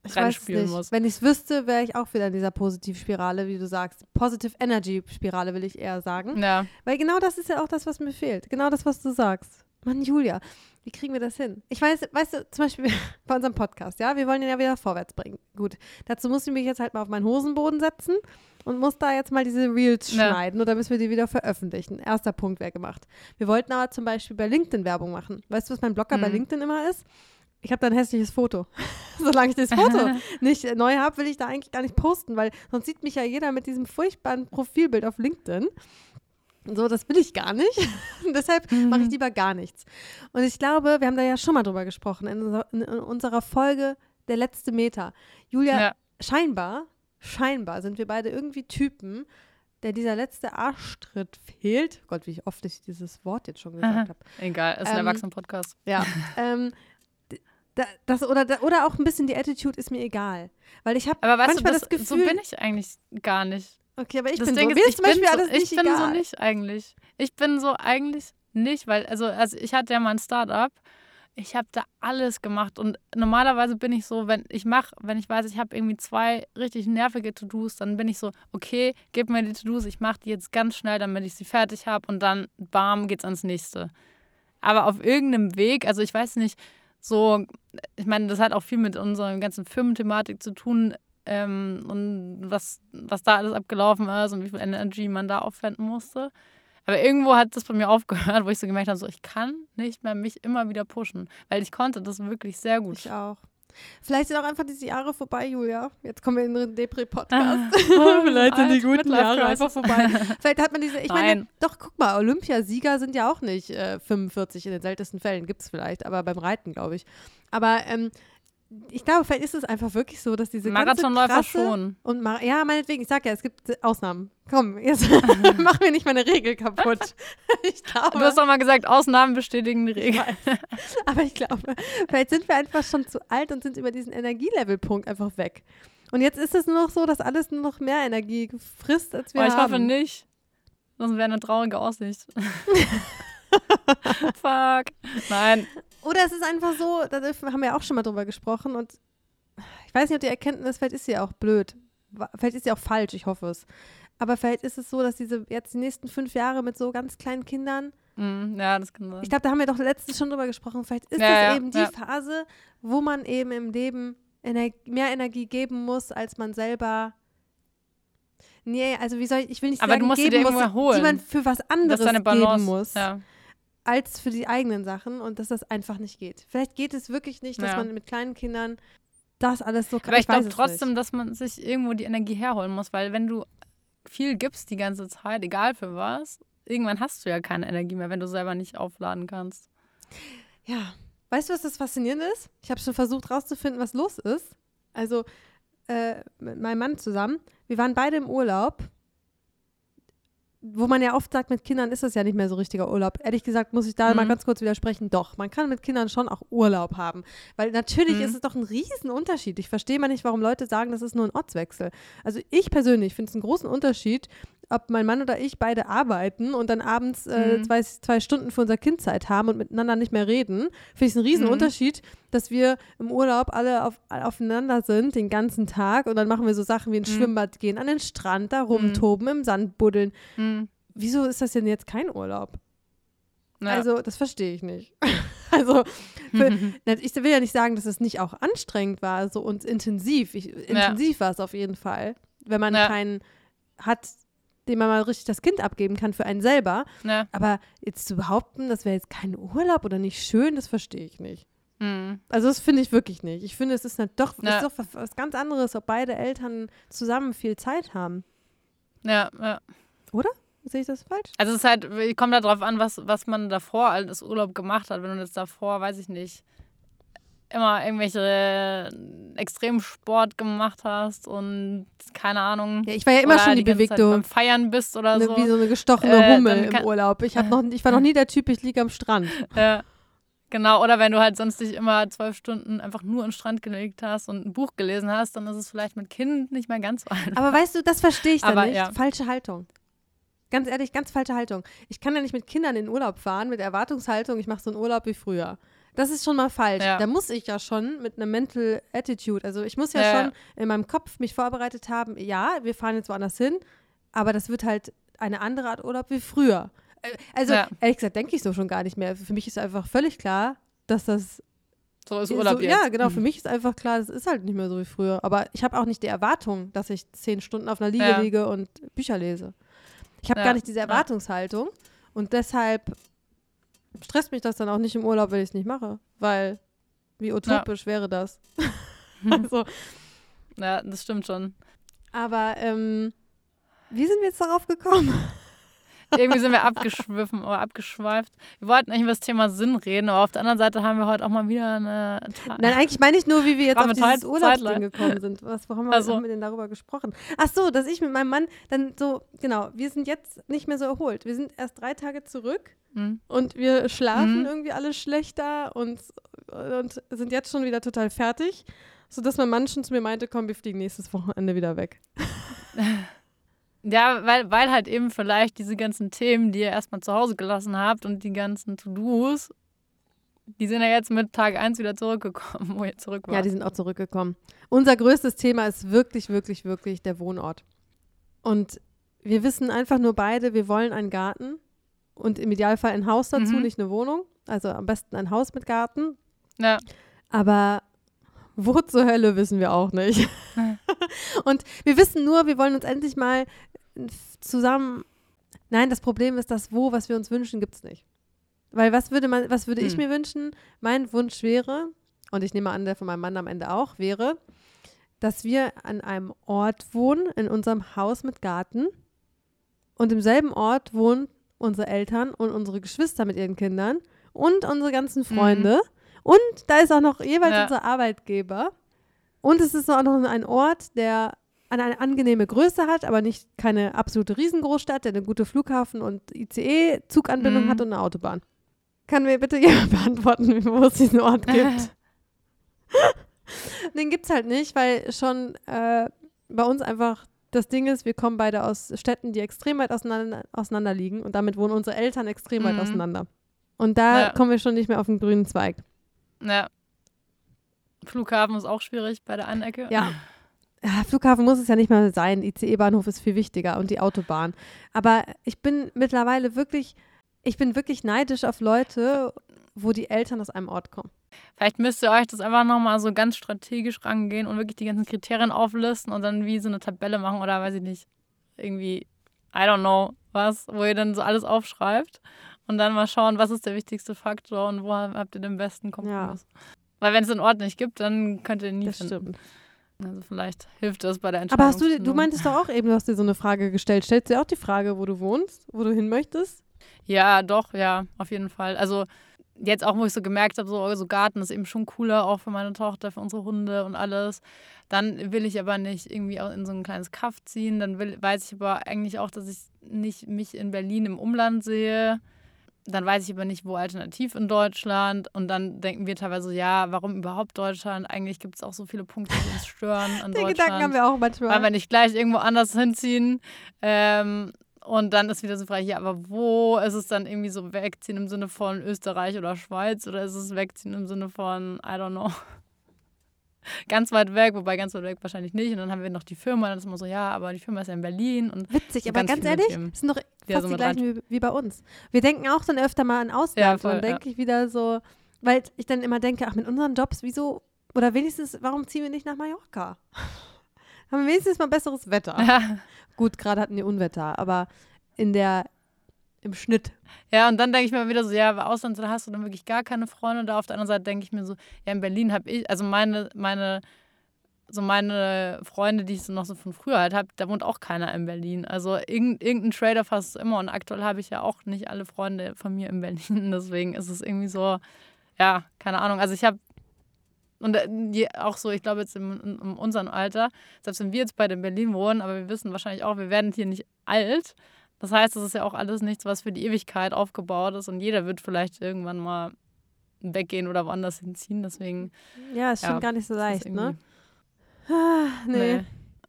ich reinspielen muss. Wenn ich es wüsste, wäre ich auch wieder in dieser Positivspirale, wie du sagst. Positive Energy Spirale will ich eher sagen. Ja. Weil genau das ist ja auch das, was mir fehlt. Genau das, was du sagst. Mann, Julia, wie kriegen wir das hin? Ich weiß, weißt du, zum Beispiel bei unserem Podcast, ja, wir wollen den ja wieder vorwärts bringen. Gut, dazu muss ich mich jetzt halt mal auf meinen Hosenboden setzen und muss da jetzt mal diese Reels ja. schneiden oder müssen wir die wieder veröffentlichen. Erster Punkt wäre gemacht. Wir wollten aber zum Beispiel bei LinkedIn Werbung machen. Weißt du, was mein Blogger mhm. bei LinkedIn immer ist? Ich habe da ein hässliches Foto. Solange ich das Foto nicht neu habe, will ich da eigentlich gar nicht posten, weil sonst sieht mich ja jeder mit diesem furchtbaren Profilbild auf LinkedIn. So, das will ich gar nicht. Deshalb mhm. mache ich lieber gar nichts. Und ich glaube, wir haben da ja schon mal drüber gesprochen in, unser, in unserer Folge Der letzte Meter. Julia, ja. scheinbar, scheinbar sind wir beide irgendwie Typen, der dieser letzte Arschtritt fehlt. Gott, wie oft ich dieses Wort jetzt schon gesagt habe. Egal, ist ein ähm, Erwachsenen-Podcast. Ja. ähm, das, oder, oder auch ein bisschen die Attitude ist mir egal. Weil ich habe manchmal du, das, das Gefühl. So bin ich eigentlich gar nicht. Okay, aber ich das bin Ding so. Ist, ich zum Beispiel so, Ich bin so nicht eigentlich. Ich bin so eigentlich nicht, weil, also, also ich hatte ja mal ein Startup. Ich habe da alles gemacht und normalerweise bin ich so, wenn ich mache, wenn ich weiß, ich habe irgendwie zwei richtig nervige To-Dos, dann bin ich so, okay, gib mir die To-Dos, ich mache die jetzt ganz schnell, damit ich sie fertig habe und dann, bam, geht's ans nächste. Aber auf irgendeinem Weg, also ich weiß nicht, so, ich meine, das hat auch viel mit unserer ganzen Firmenthematik zu tun ähm, und was, was da alles abgelaufen ist und wie viel Energy man da aufwenden musste. Aber irgendwo hat das bei mir aufgehört, wo ich so gemerkt habe, so, ich kann nicht mehr mich immer wieder pushen, weil ich konnte das wirklich sehr gut. Ich auch. Vielleicht sind auch einfach diese Jahre vorbei, Julia. Jetzt kommen wir in den Depri-Podcast. Oh, Vielleicht sind die guten Jahre einfach vorbei. Vielleicht hat man diese, ich Nein. meine, doch, guck mal, Olympiasieger sind ja auch nicht äh, 45 in den seltensten Fällen, gibt es vielleicht, aber beim Reiten, glaube ich. Aber ähm, ich glaube, vielleicht ist es einfach wirklich so, dass diese Marathonläufer schon. Und Mar ja, meinetwegen, ich sag ja, es gibt Ausnahmen. Komm, jetzt mach mir nicht meine Regel kaputt. ich glaube, du hast doch mal gesagt, Ausnahmen bestätigen die Regel. Aber ich glaube, vielleicht sind wir einfach schon zu alt und sind über diesen Energielevelpunkt einfach weg. Und jetzt ist es nur noch so, dass alles nur noch mehr Energie frisst, als wir oh, ich haben. Ich hoffe nicht. Sonst wäre eine traurige Aussicht. Fuck. Nein. Oder es ist einfach so, da haben wir auch schon mal drüber gesprochen und ich weiß nicht, ob die Erkenntnis, vielleicht ist sie auch blöd. Vielleicht ist sie auch falsch, ich hoffe es. Aber vielleicht ist es so, dass diese jetzt die nächsten fünf Jahre mit so ganz kleinen Kindern. Mm, ja, das kann sein. Ich glaube, da haben wir doch letztens schon drüber gesprochen. Vielleicht ist ja, das ja, eben die ja. Phase, wo man eben im Leben Ener mehr Energie geben muss, als man selber. Nee, also wie soll ich, ich will nicht Aber sagen, du musst geben dir muss, holen. die man für was anderes geben muss. Ja als für die eigenen Sachen und dass das einfach nicht geht. Vielleicht geht es wirklich nicht, dass ja. man mit kleinen Kindern das alles so kann. Aber ich, ich glaube trotzdem, nicht. dass man sich irgendwo die Energie herholen muss, weil wenn du viel gibst die ganze Zeit, egal für was, irgendwann hast du ja keine Energie mehr, wenn du selber nicht aufladen kannst. Ja. Weißt du, was das Faszinierende ist? Ich habe schon versucht rauszufinden, was los ist. Also äh, mit meinem Mann zusammen. Wir waren beide im Urlaub wo man ja oft sagt, mit Kindern ist das ja nicht mehr so richtiger Urlaub. Ehrlich gesagt muss ich da mhm. mal ganz kurz widersprechen. Doch, man kann mit Kindern schon auch Urlaub haben. Weil natürlich mhm. ist es doch ein Riesenunterschied. Ich verstehe mal nicht, warum Leute sagen, das ist nur ein Ortswechsel. Also ich persönlich finde es einen großen Unterschied, ob mein Mann oder ich beide arbeiten und dann abends äh, mhm. zwei, zwei Stunden für unser Kind Zeit haben und miteinander nicht mehr reden, finde ich es einen riesen mhm. Unterschied, dass wir im Urlaub alle auf, aufeinander sind den ganzen Tag und dann machen wir so Sachen wie ins mhm. Schwimmbad gehen, an den Strand, da rumtoben, mhm. im Sand buddeln. Mhm. Wieso ist das denn jetzt kein Urlaub? Ja. Also, das verstehe ich nicht. also, für, ich will ja nicht sagen, dass es nicht auch anstrengend war, so und intensiv. Ich, intensiv ja. war es auf jeden Fall, wenn man ja. keinen hat, dem man mal richtig das Kind abgeben kann für einen selber. Ja. Aber jetzt zu behaupten, das wäre jetzt kein Urlaub oder nicht schön, das verstehe ich nicht. Mhm. Also das finde ich wirklich nicht. Ich finde, es ist nicht, doch, ja. ist doch was, ganz anderes, ob beide Eltern zusammen viel Zeit haben. Ja, ja. Oder? Sehe ich das falsch? Also es ist halt, ich komme darauf an, was, was man davor als Urlaub gemacht hat. Wenn du jetzt davor, weiß ich nicht, immer irgendwelche Extremsport gemacht hast und keine Ahnung. Ja, ich war ja immer schon die, die bewegte. beim Feiern bist oder ne, so. Wie so eine gestochene äh, Hummel im Urlaub. Ich, noch, ich war noch nie der Typ, ich liege am Strand. Ja. Genau, oder wenn du halt sonst dich immer zwölf Stunden einfach nur am Strand gelegt hast und ein Buch gelesen hast, dann ist es vielleicht mit Kind nicht mehr ganz so einfach. Aber weißt du, das verstehe ich dann Aber, nicht. Ja. Falsche Haltung. Ganz ehrlich, ganz falsche Haltung. Ich kann ja nicht mit Kindern in den Urlaub fahren mit Erwartungshaltung, ich mache so einen Urlaub wie früher. Das ist schon mal falsch. Ja. Da muss ich ja schon mit einer Mental Attitude, also ich muss ja, ja, schon in meinem Kopf mich vorbereitet haben, ja, wir fahren jetzt woanders hin, aber das wird halt eine andere Art Urlaub wie früher. Äh, also, ja. ehrlich gesagt, denke ich so schon gar nicht mehr. Für mich ist einfach völlig klar, dass das so ist Urlaub so, jetzt. Ja, genau. Mhm. Für mich ist einfach klar, das ist halt nicht mehr so wie früher. Aber ich habe auch nicht die Erwartung, dass ich zehn Stunden auf einer Liege ja. liege und Bücher lese. Ich habe ja. gar nicht diese Erwartungshaltung. Und deshalb stresst mich das dann auch nicht im Urlaub, wenn ich es nicht mache. Weil, wie utopisch ja. wäre das? also. Ja, das stimmt schon. Aber, ähm, wie sind wir jetzt darauf gekommen? Irgendwie sind wir abgeschwiffen oder abgeschweift. Wir wollten eigentlich über das Thema Sinn reden, aber auf der anderen Seite haben wir heute auch mal wieder eine. Ta Nein, eigentlich meine ich nur, wie wir jetzt auf dieses Urlaubsding gekommen sind. Was, warum also. haben wir denn darüber gesprochen? Ach so, dass ich mit meinem Mann dann so, genau, wir sind jetzt nicht mehr so erholt. Wir sind erst drei Tage zurück mhm. und wir schlafen mhm. irgendwie alle schlechter und, und sind jetzt schon wieder total fertig, sodass mein Mann schon zu mir meinte, komm, wir fliegen nächstes Wochenende wieder weg. Ja, weil, weil halt eben vielleicht diese ganzen Themen, die ihr erstmal zu Hause gelassen habt und die ganzen To-Dos, die sind ja jetzt mit Tag 1 wieder zurückgekommen, wo ihr zurück wart. Ja, die sind auch zurückgekommen. Unser größtes Thema ist wirklich, wirklich, wirklich der Wohnort. Und wir wissen einfach nur beide, wir wollen einen Garten und im Idealfall ein Haus dazu, mhm. nicht eine Wohnung. Also am besten ein Haus mit Garten. Ja. Aber wo zur Hölle wissen wir auch nicht. und wir wissen nur, wir wollen uns endlich mal zusammen. Nein, das Problem ist, das Wo, was wir uns wünschen, gibt es nicht. Weil was würde man, was würde hm. ich mir wünschen? Mein Wunsch wäre, und ich nehme an, der von meinem Mann am Ende auch, wäre, dass wir an einem Ort wohnen, in unserem Haus mit Garten. Und im selben Ort wohnen unsere Eltern und unsere Geschwister mit ihren Kindern und unsere ganzen mhm. Freunde. Mhm. Und da ist auch noch jeweils ja. unser Arbeitgeber. Und es ist auch noch ein Ort, der eine angenehme Größe hat, aber nicht keine absolute Riesengroßstadt, der eine gute Flughafen- und ICE-Zuganbindung mhm. hat und eine Autobahn. Kann mir bitte jemand beantworten, wo es diesen Ort gibt? Den gibt es halt nicht, weil schon äh, bei uns einfach das Ding ist, wir kommen beide aus Städten, die extrem weit auseinander, auseinander liegen und damit wohnen unsere Eltern extrem mhm. weit auseinander. Und da ja. kommen wir schon nicht mehr auf den grünen Zweig. Ja. Flughafen ist auch schwierig bei der einen Ecke. Ja. Flughafen muss es ja nicht mehr sein. ICE-Bahnhof ist viel wichtiger und die Autobahn. Aber ich bin mittlerweile wirklich, ich bin wirklich neidisch auf Leute, wo die Eltern aus einem Ort kommen. Vielleicht müsst ihr euch das einfach nochmal so ganz strategisch rangehen und wirklich die ganzen Kriterien auflisten und dann wie so eine Tabelle machen oder weiß ich nicht, irgendwie, I don't know, was, wo ihr dann so alles aufschreibt und dann mal schauen, was ist der wichtigste Faktor und wo habt ihr den besten Kompromiss. Ja. Weil wenn es den Ort nicht gibt, dann könnt ihr ihn nie das finden. Stimmt. Also vielleicht hilft das bei der Entscheidung. Aber hast du, du meintest doch auch eben, du hast dir so eine Frage gestellt. Stellst du dir auch die Frage, wo du wohnst, wo du hin möchtest? Ja, doch, ja, auf jeden Fall. Also jetzt auch, wo ich so gemerkt habe, so, so Garten ist eben schon cooler, auch für meine Tochter, für unsere Hunde und alles. Dann will ich aber nicht irgendwie auch in so ein kleines Kaff ziehen. Dann will, weiß ich aber eigentlich auch, dass ich nicht mich in Berlin im Umland sehe. Dann weiß ich aber nicht, wo alternativ in Deutschland. Und dann denken wir teilweise, ja, warum überhaupt Deutschland? Eigentlich gibt es auch so viele Punkte, die uns stören an Den Gedanken haben wir auch manchmal. Weil wir nicht gleich irgendwo anders hinziehen. Ähm, und dann ist wieder so frei, ja, aber wo ist es dann irgendwie so wegziehen im Sinne von Österreich oder Schweiz oder ist es wegziehen im Sinne von, I don't know, ganz weit weg, wobei ganz weit weg wahrscheinlich nicht. Und dann haben wir noch die Firma, dann ist immer so, ja, aber die Firma ist ja in Berlin. Und Witzig, so aber ganz, ganz ehrlich, Themen, sind doch fast so die gleichen wie, wie, bei uns. Wir denken auch dann öfter mal an Ausland ja, und denke ja. ich wieder so, weil ich dann immer denke, ach, mit unseren Jobs, wieso, oder wenigstens, warum ziehen wir nicht nach Mallorca? haben wir wenigstens mal besseres Wetter. Ja. Gut, gerade hatten wir Unwetter, aber in der im Schnitt. Ja, und dann denke ich mir wieder so, ja, aber Ausland, da hast du dann wirklich gar keine Freunde. Da auf der anderen Seite denke ich mir so, ja, in Berlin habe ich, also meine, meine, so meine Freunde, die ich so noch so von früher halt habe, da wohnt auch keiner in Berlin. Also irgendein Trader fast immer und aktuell habe ich ja auch nicht alle Freunde von mir in Berlin. Deswegen ist es irgendwie so, ja, keine Ahnung. Also ich habe und äh, auch so, ich glaube jetzt in, in, unserem Alter, selbst wenn wir jetzt beide in Berlin wohnen, aber wir wissen wahrscheinlich auch, wir werden hier nicht alt. Das heißt, es ist ja auch alles nichts, was für die Ewigkeit aufgebaut ist und jeder wird vielleicht irgendwann mal weggehen oder woanders hinziehen. Deswegen. Ja, ist ja, schon gar nicht so leicht, ne? Ah, nee. nee.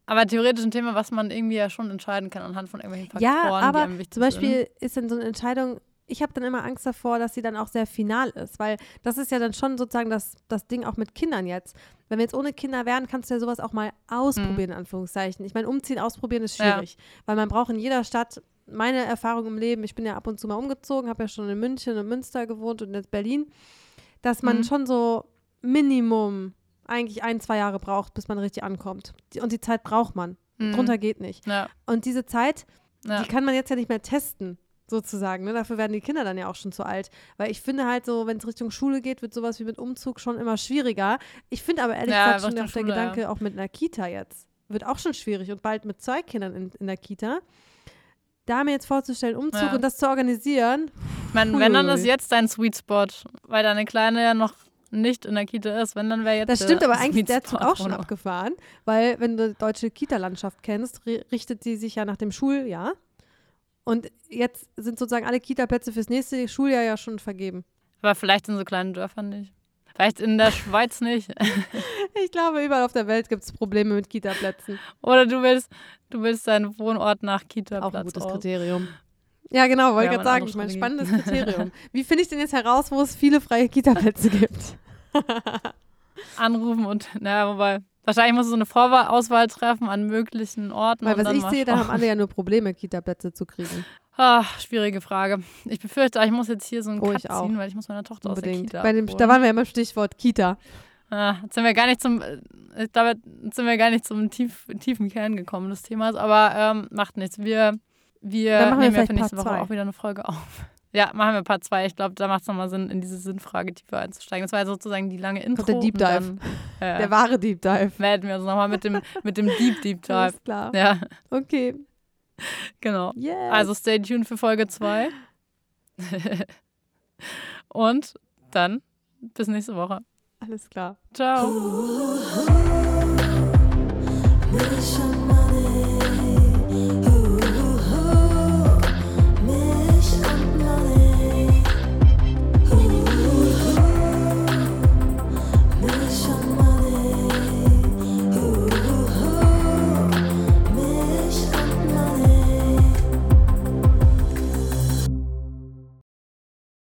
Aber theoretisch ein Thema, was man irgendwie ja schon entscheiden kann anhand von irgendwelchen Faktoren, ja, aber die einem wichtig zum Beispiel sind. ist dann so eine Entscheidung, ich habe dann immer Angst davor, dass sie dann auch sehr final ist, weil das ist ja dann schon sozusagen das, das Ding auch mit Kindern jetzt. Wenn wir jetzt ohne Kinder wären, kannst du ja sowas auch mal ausprobieren, mhm. in Anführungszeichen. Ich meine, umziehen, ausprobieren ist schwierig, ja. weil man braucht in jeder Stadt, meine Erfahrung im Leben, ich bin ja ab und zu mal umgezogen, habe ja schon in München und Münster gewohnt und jetzt Berlin, dass man mhm. schon so Minimum eigentlich ein, zwei Jahre braucht, bis man richtig ankommt. Und die Zeit braucht man. Mhm. Drunter geht nicht. Ja. Und diese Zeit, ja. die kann man jetzt ja nicht mehr testen sozusagen. Ne? Dafür werden die Kinder dann ja auch schon zu alt. Weil ich finde halt so, wenn es Richtung Schule geht, wird sowas wie mit Umzug schon immer schwieriger. Ich finde aber ehrlich ja, gesagt schon auch der Gedanke, auch mit einer Kita jetzt, wird auch schon schwierig und bald mit zwei Kindern in, in der Kita. Da mir jetzt vorzustellen, Umzug ja. und das zu organisieren. Ich meine, wenn dann ist jetzt dein Sweet Spot, weil deine Kleine ja noch nicht in der Kita ist, wenn dann wäre jetzt. Das stimmt, aber eigentlich ist der Zug auch schon abgefahren, weil wenn du deutsche Kita-Landschaft kennst, richtet sie sich ja nach dem Schuljahr. Und jetzt sind sozusagen alle Kita-Plätze fürs nächste Schuljahr ja schon vergeben. Aber vielleicht in so kleinen Dörfern nicht. Vielleicht in der Schweiz nicht. ich glaube, überall auf der Welt gibt es Probleme mit Kita-Plätzen. Oder du willst, du willst deinen Wohnort nach Kita-Platz. Auch ein gutes aus. Kriterium. Ja, genau, wollte ich gerade sagen. Ich meine, spannendes Kriterium. Wie finde ich denn jetzt heraus, wo es viele freie Kita-Plätze gibt? Anrufen und, naja, wobei, Wahrscheinlich musst du so eine Vorauswahl treffen an möglichen Orten. Weil was ich sehe, da haben alle ja nur Probleme, Kita-Plätze zu kriegen. Ach, schwierige Frage. Ich befürchte, ich muss jetzt hier so einen oh, Cut ziehen, weil ich muss meine Tochter Unbedingt. aus der Kita Bei dem, Da waren wir ja immer Stichwort Kita. Ah, jetzt sind wir gar nicht zum, äh, ich glaube, jetzt sind wir gar nicht zum tief, tiefen Kern gekommen des Themas, aber ähm, macht nichts. Wir, wir nehmen ja für nächste Woche zwei. auch wieder eine Folge auf. Ja, machen wir Part 2. Ich glaube, da macht es nochmal Sinn, in diese Sinnfrage tiefer einzusteigen. Das war ja sozusagen die lange Intro. der Deep Dive. Dann, äh, der wahre Deep Dive. Melden wir uns nochmal mit dem, mit dem Deep Deep Dive. Alles klar. Ja. Okay. Genau. Yes. Also stay tuned für Folge 2. Und dann bis nächste Woche. Alles klar. Ciao.